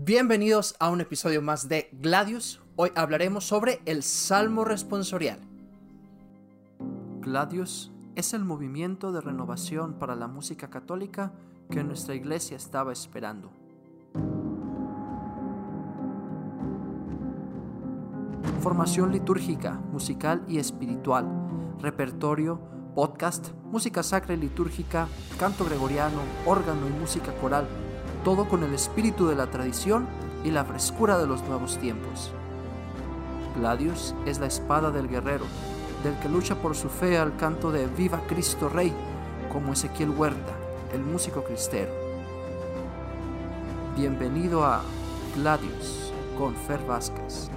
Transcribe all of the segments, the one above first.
Bienvenidos a un episodio más de Gladius. Hoy hablaremos sobre el Salmo responsorial. Gladius es el movimiento de renovación para la música católica que nuestra iglesia estaba esperando. Formación litúrgica, musical y espiritual, repertorio, podcast, música sacra y litúrgica, canto gregoriano, órgano y música coral todo con el espíritu de la tradición y la frescura de los nuevos tiempos. Gladius es la espada del guerrero, del que lucha por su fe al canto de Viva Cristo Rey, como Ezequiel Huerta, el músico cristero. Bienvenido a Gladius con Fer Vázquez.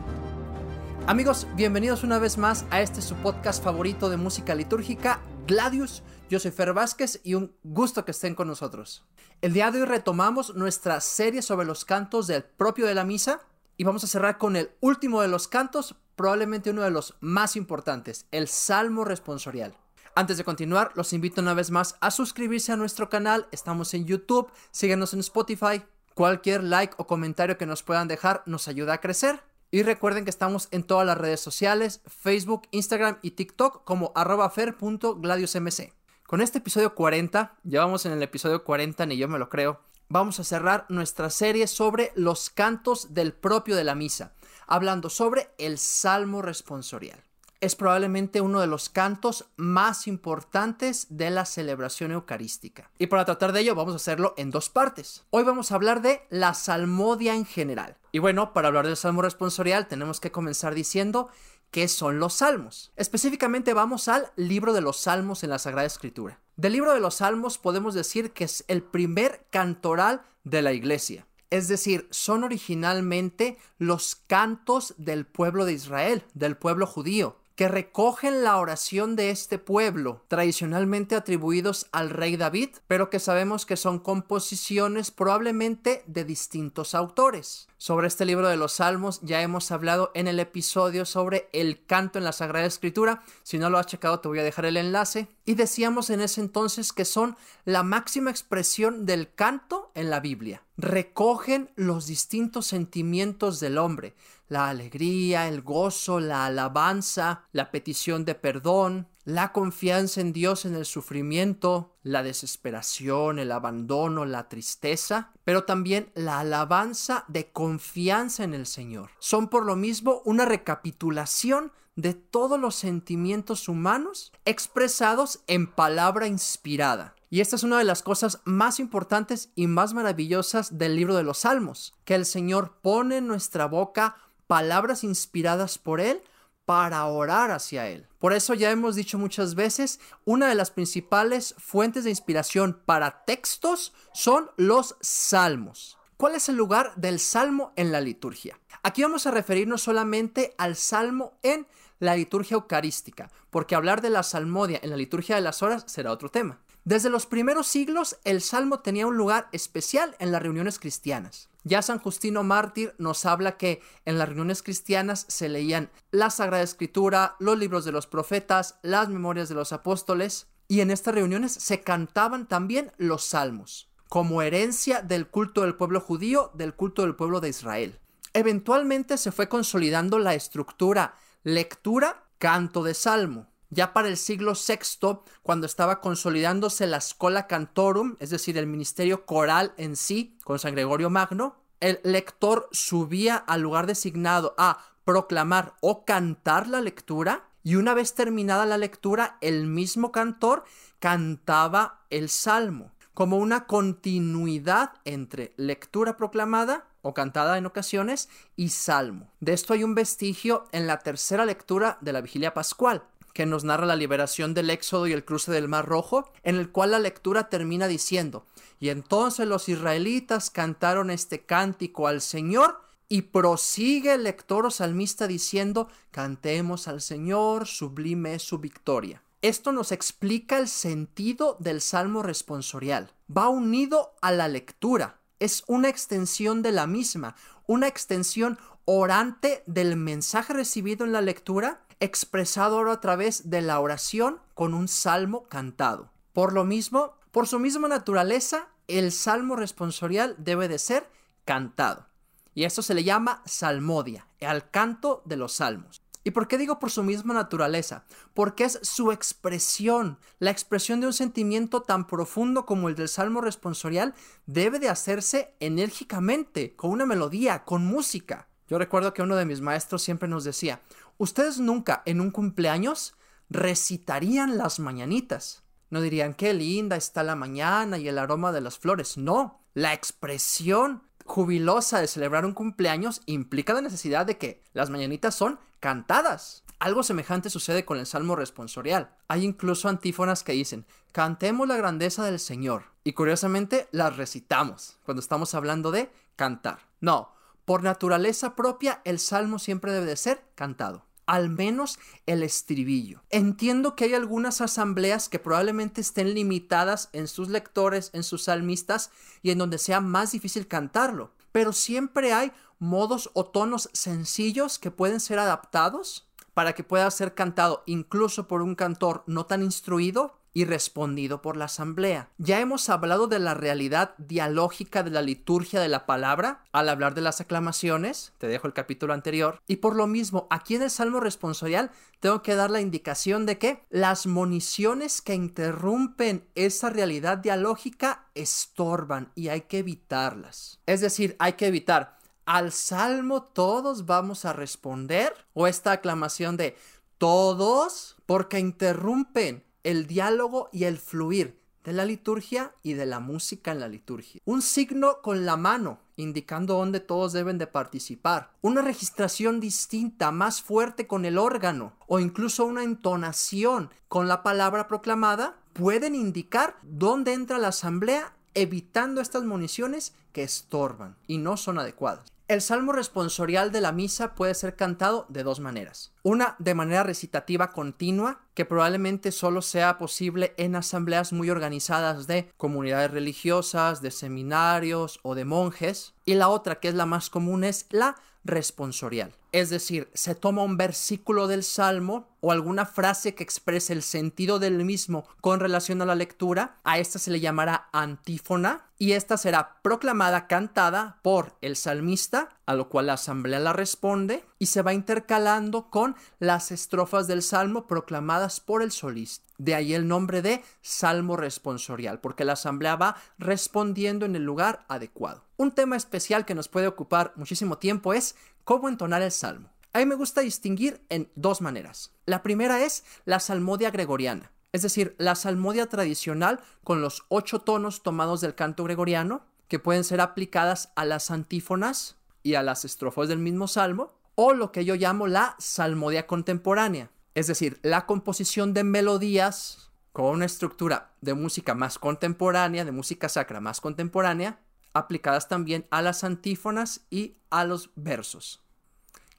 Amigos, bienvenidos una vez más a este su podcast favorito de música litúrgica, Gladius. Yo soy Fer Vázquez y un gusto que estén con nosotros. El día de hoy retomamos nuestra serie sobre los cantos del propio de la misa y vamos a cerrar con el último de los cantos, probablemente uno de los más importantes, el Salmo responsorial. Antes de continuar, los invito una vez más a suscribirse a nuestro canal, estamos en YouTube, síguenos en Spotify, cualquier like o comentario que nos puedan dejar nos ayuda a crecer. Y recuerden que estamos en todas las redes sociales, Facebook, Instagram y TikTok como fer.gladiusmc. Con este episodio 40, ya vamos en el episodio 40, ni yo me lo creo, vamos a cerrar nuestra serie sobre los cantos del propio de la misa, hablando sobre el Salmo responsorial. Es probablemente uno de los cantos más importantes de la celebración eucarística. Y para tratar de ello vamos a hacerlo en dos partes. Hoy vamos a hablar de la salmodia en general. Y bueno, para hablar del Salmo responsorial tenemos que comenzar diciendo qué son los salmos. Específicamente vamos al libro de los salmos en la Sagrada Escritura. Del libro de los salmos podemos decir que es el primer cantoral de la iglesia. Es decir, son originalmente los cantos del pueblo de Israel, del pueblo judío que recogen la oración de este pueblo, tradicionalmente atribuidos al rey David, pero que sabemos que son composiciones probablemente de distintos autores. Sobre este libro de los Salmos ya hemos hablado en el episodio sobre el canto en la Sagrada Escritura. Si no lo has checado te voy a dejar el enlace. Y decíamos en ese entonces que son la máxima expresión del canto en la Biblia. Recogen los distintos sentimientos del hombre, la alegría, el gozo, la alabanza, la petición de perdón, la confianza en Dios en el sufrimiento, la desesperación, el abandono, la tristeza, pero también la alabanza de confianza en el Señor. Son por lo mismo una recapitulación de todos los sentimientos humanos expresados en palabra inspirada. Y esta es una de las cosas más importantes y más maravillosas del libro de los Salmos, que el Señor pone en nuestra boca palabras inspiradas por Él para orar hacia Él. Por eso ya hemos dicho muchas veces, una de las principales fuentes de inspiración para textos son los salmos. ¿Cuál es el lugar del salmo en la liturgia? Aquí vamos a referirnos solamente al salmo en la liturgia eucarística, porque hablar de la salmodia en la liturgia de las horas será otro tema. Desde los primeros siglos, el salmo tenía un lugar especial en las reuniones cristianas. Ya San Justino Mártir nos habla que en las reuniones cristianas se leían la Sagrada Escritura, los libros de los profetas, las memorias de los apóstoles, y en estas reuniones se cantaban también los salmos, como herencia del culto del pueblo judío, del culto del pueblo de Israel. Eventualmente se fue consolidando la estructura lectura, canto de salmo. Ya para el siglo VI, cuando estaba consolidándose la Schola Cantorum, es decir, el ministerio coral en sí, con San Gregorio Magno, el lector subía al lugar designado a proclamar o cantar la lectura y una vez terminada la lectura, el mismo cantor cantaba el salmo, como una continuidad entre lectura proclamada o cantada en ocasiones y salmo. De esto hay un vestigio en la tercera lectura de la vigilia pascual, que nos narra la liberación del Éxodo y el cruce del Mar Rojo, en el cual la lectura termina diciendo, y entonces los israelitas cantaron este cántico al Señor, y prosigue el lector o salmista diciendo, cantemos al Señor, sublime es su victoria. Esto nos explica el sentido del salmo responsorial. Va unido a la lectura, es una extensión de la misma, una extensión orante del mensaje recibido en la lectura expresado ahora a través de la oración con un salmo cantado. Por lo mismo, por su misma naturaleza, el salmo responsorial debe de ser cantado. Y esto se le llama salmodia, al canto de los salmos. ¿Y por qué digo por su misma naturaleza? Porque es su expresión. La expresión de un sentimiento tan profundo como el del salmo responsorial debe de hacerse enérgicamente, con una melodía, con música. Yo recuerdo que uno de mis maestros siempre nos decía, ustedes nunca en un cumpleaños recitarían las mañanitas. No dirían qué linda está la mañana y el aroma de las flores. No, la expresión jubilosa de celebrar un cumpleaños implica la necesidad de que las mañanitas son cantadas. Algo semejante sucede con el Salmo responsorial. Hay incluso antífonas que dicen, cantemos la grandeza del Señor. Y curiosamente las recitamos cuando estamos hablando de cantar. No, por naturaleza propia el Salmo siempre debe de ser cantado al menos el estribillo. Entiendo que hay algunas asambleas que probablemente estén limitadas en sus lectores, en sus salmistas y en donde sea más difícil cantarlo, pero siempre hay modos o tonos sencillos que pueden ser adaptados para que pueda ser cantado incluso por un cantor no tan instruido y respondido por la asamblea. Ya hemos hablado de la realidad dialógica de la liturgia de la palabra al hablar de las aclamaciones, te dejo el capítulo anterior, y por lo mismo, aquí en el Salmo responsorial tengo que dar la indicación de que las municiones que interrumpen esa realidad dialógica estorban y hay que evitarlas. Es decir, hay que evitar al salmo todos vamos a responder o esta aclamación de todos porque interrumpen el diálogo y el fluir de la liturgia y de la música en la liturgia. Un signo con la mano indicando dónde todos deben de participar. Una registración distinta, más fuerte con el órgano o incluso una entonación con la palabra proclamada pueden indicar dónde entra la asamblea evitando estas municiones que estorban y no son adecuadas. El salmo responsorial de la misa puede ser cantado de dos maneras. Una de manera recitativa continua, que probablemente solo sea posible en asambleas muy organizadas de comunidades religiosas, de seminarios o de monjes. Y la otra, que es la más común, es la responsorial. Es decir, se toma un versículo del Salmo o alguna frase que exprese el sentido del mismo con relación a la lectura, a esta se le llamará antífona y esta será proclamada, cantada por el salmista, a lo cual la asamblea la responde y se va intercalando con las estrofas del salmo proclamadas por el solista. De ahí el nombre de salmo responsorial, porque la asamblea va respondiendo en el lugar adecuado. Un tema especial que nos puede ocupar muchísimo tiempo es cómo entonar el salmo. A mí me gusta distinguir en dos maneras. La primera es la salmodia gregoriana, es decir, la salmodia tradicional con los ocho tonos tomados del canto gregoriano, que pueden ser aplicadas a las antífonas y a las estrofas del mismo salmo, o lo que yo llamo la salmodia contemporánea, es decir, la composición de melodías con una estructura de música más contemporánea, de música sacra más contemporánea, aplicadas también a las antífonas y a los versos.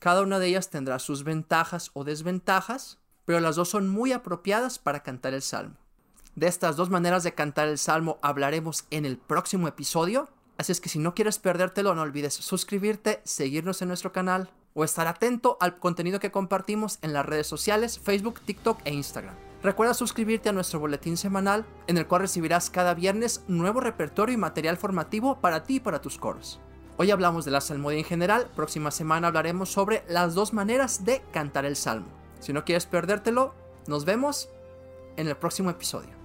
Cada una de ellas tendrá sus ventajas o desventajas, pero las dos son muy apropiadas para cantar el salmo. De estas dos maneras de cantar el salmo hablaremos en el próximo episodio, así es que si no quieres perdértelo no olvides suscribirte, seguirnos en nuestro canal o estar atento al contenido que compartimos en las redes sociales Facebook, TikTok e Instagram. Recuerda suscribirte a nuestro boletín semanal en el cual recibirás cada viernes nuevo repertorio y material formativo para ti y para tus coros. Hoy hablamos de la salmodia en general, próxima semana hablaremos sobre las dos maneras de cantar el salmo. Si no quieres perdértelo, nos vemos en el próximo episodio.